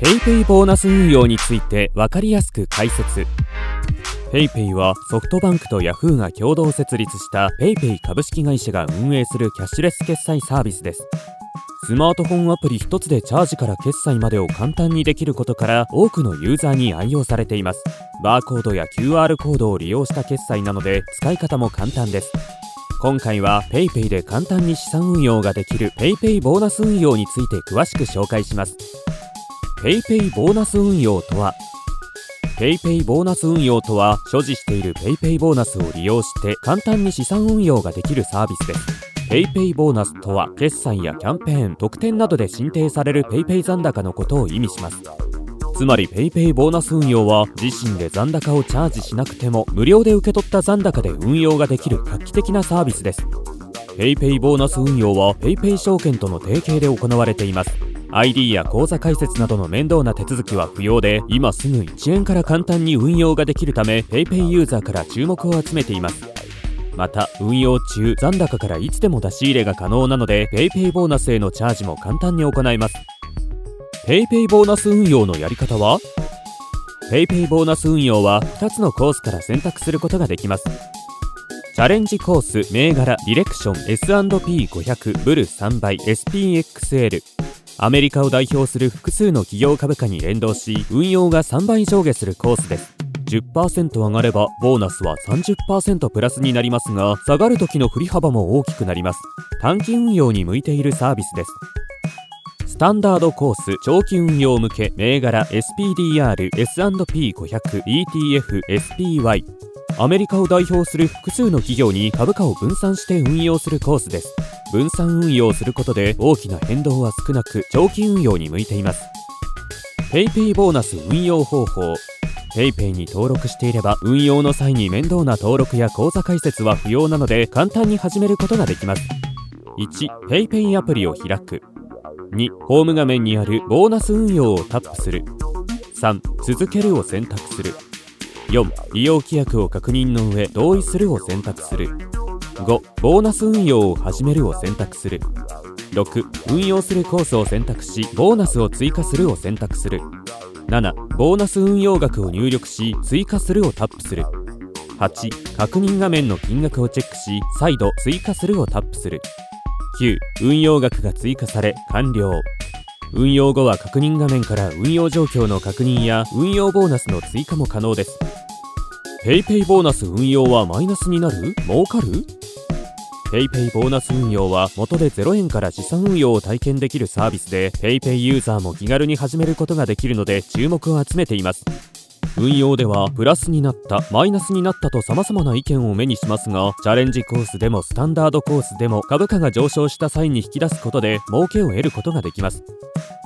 PayPay ボーナス運用について分かりやすく解説。PayPay はソフトバンクと Yahoo が共同設立した PayPay 株式会社が運営するキャッシュレス決済サービスです。スマートフォンアプリ1つでチャージから決済までを簡単にできることから多くのユーザーに愛用されています。バーコードや QR コードを利用した決済なので使い方も簡単です。今回は PayPay で簡単に資産運用ができる PayPay ボーナス運用について詳しく紹介します。PayPay ボーナス運用とは PayPay ボーナス運用とは所持している PayPay ボーナスを利用して簡単に資産運用ができるサービスです。PayPay ボーナスとは決済やキャンペーン特典などで申請される PayPay 残高のことを意味します。つまり PayPay ボーナス運用は自身で残高をチャージしなくても無料で受け取った残高で運用ができる画期的なサービスです。PayPay ボーナス運用は PayPay 証券との提携で行われています。ID や口座開設などの面倒な手続きは不要で今すぐ1円から簡単に運用ができるため PayPay ユーザーから注目を集めています。また運用中残高からいつでも出し入れが可能なので PayPay ボーナスへのチャージも簡単に行えます。PayPay ボーナス運用のやり方は？PayPay ボーナス運用は2つのコースから選択することができます。チャレンジコース銘柄ディレクション S&P500 ブル3倍 SPXL アメリカを代表する複数の企業株価に連動し運用が3倍上下するコースです。10%上がればボーナスは30%プラスになりますが下がる時の振り幅も大きくなります。短期運用に向いているサービスです。スタンダードコース長期運用向け銘柄 SPDR S&P500 ETF SPY アメリカを代表する複数の企業に株価を分散して運用するコースです。分散運用することで大きな変動は少なく長期運用に向いています。PayPay ボーナス運用方法。PayPay に登録していれば運用の際に面倒な登録や口座開設は不要なので簡単に始めることができます。1PayPay アプリを開く。2ホーム画面にあるボーナス運用をタップする。3続けるを選択する。4利用規約を確認の上同意するを選択する。5ボーナス運用を始めるを選択する。6運用するコースを選択しボーナスを追加するを選択する。7ボーナス運用額を入力し追加するをタップする。8確認画面の金額をチェックし再度追加するをタップする。9運用額が追加され完了。運用後は確認画面から運用状況の確認や運用ボーナスの追加も可能です。PayPay ボーナス運用はマイナスになる？儲かる？PayPay ボーナス運用は元で0円から資産運用を体験できるサービスで PayPay ユーザーも気軽に始めることができるので注目を集めています。運用ではプラスになったマイナスになったと様々な意見を目にしますがチャレンジコースでもスタンダードコースでも株価が上昇した際に引き出すことで儲けを得ることができます。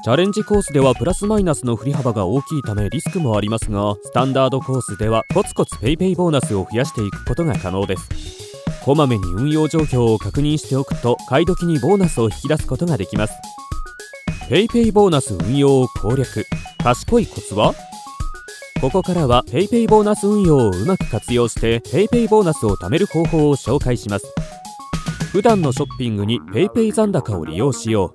チャレンジコースではプラスマイナスの振り幅が大きいためリスクもありますがスタンダードコースではコツコツ PayPay ボーナスを増やしていくことが可能です。こまめに運用状況を確認しておくと買い時にボーナスを引き出すことができます。PayPay ボーナス運用を攻略。賢いコツは？ここからは PayPay ボーナス運用をうまく活用して PayPay ボーナスを貯める方法を紹介します。普段のショッピングに PayPay 残高を利用しよ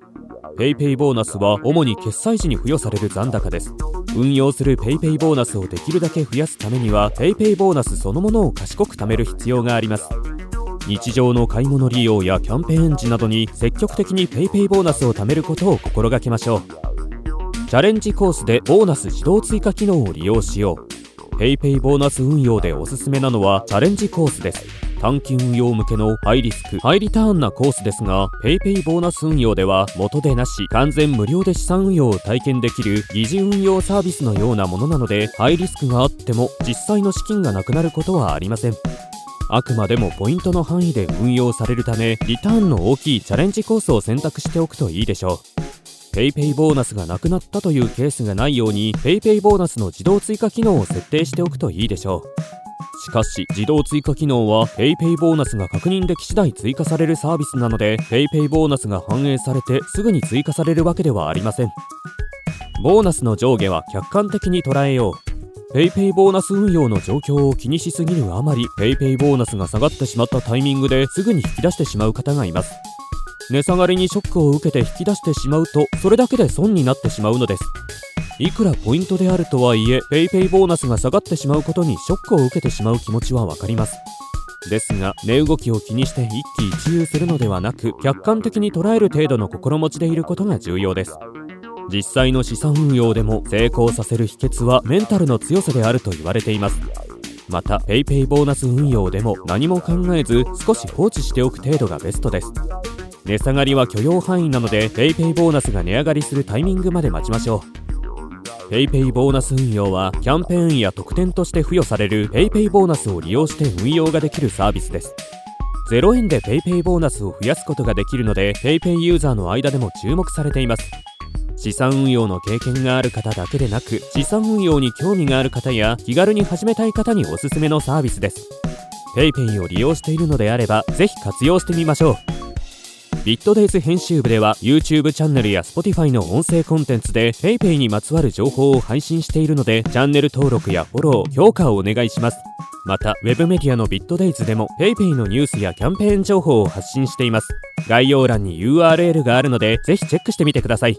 う。PayPay ボーナスは主に決済時に付与される残高です。運用する PayPay ボーナスをできるだけ増やすためには PayPay ボーナスそのものを賢く貯める必要があります。日常の買い物利用やキャンペーン時などに積極的に PayPay ボーナスを貯めることを心がけましょう。チャレンジコースでボーナス自動追加機能を利用しよう。PayPay ボーナス運用でおすすめなのはチャレンジコースです。短期運用向けのハイリスク、ハイリターンなコースですが、PayPay ボーナス運用では元でなし、完全無料で資産運用を体験できる疑似運用サービスのようなものなので、ハイリスクがあっても実際の資金がなくなることはありません。あくまでもポイントの範囲で運用されるためリターンの大きいチャレンジコースを選択しておくといいでしょう。PayPay ボーナスがなくなったというケースがないように PayPay ボーナスの自動追加機能を設定しておくといいでしょう。しかし自動追加機能は PayPay ボーナスが確認でき次第追加されるサービスなので PayPay ボーナスが反映されてすぐに追加されるわけではありません。ボーナスの上下は客観的に捉えよう。PayPay ボーナス運用の状況を気にしすぎるあまり PayPay ボーナスが下がってしまったタイミングですぐに引き出してしまう方がいます。値下がりにショックを受けて引き出してしまうとそれだけで損になってしまうのです。いくらポイントであるとはいえ PayPay ボーナスが下がってしまうことにショックを受けてしまう気持ちはわかります。ですが値動きを気にして一喜一憂するのではなく客観的に捉える程度の心持ちでいることが重要です。実際の資産運用でも成功させる秘訣はメンタルの強さであると言われています。また PayPay ボーナス運用でも何も考えず少し放置しておく程度がベストです。値下がりは許容範囲なので PayPay ボーナスが値上がりするタイミングまで待ちましょう。PayPay ボーナス運用はキャンペーンや特典として付与される PayPay ボーナスを利用して運用ができるサービスです。0円で PayPay ボーナスを増やすことができるので PayPay ユーザーの間でも注目されています。資産運用の経験がある方だけでなく資産運用に興味がある方や気軽に始めたい方におすすめのサービスです。PayPay を利用しているのであればぜひ活用してみましょう。ビットデイズ編集部では YouTube チャンネルや Spotify の音声コンテンツで PayPay にまつわる情報を配信しているのでチャンネル登録やフォロー評価をお願いします。また Web メディアのビットデイズでも PayPay のニュースやキャンペーン情報を発信しています。概要欄に URL があるのでぜひチェックしてみてください。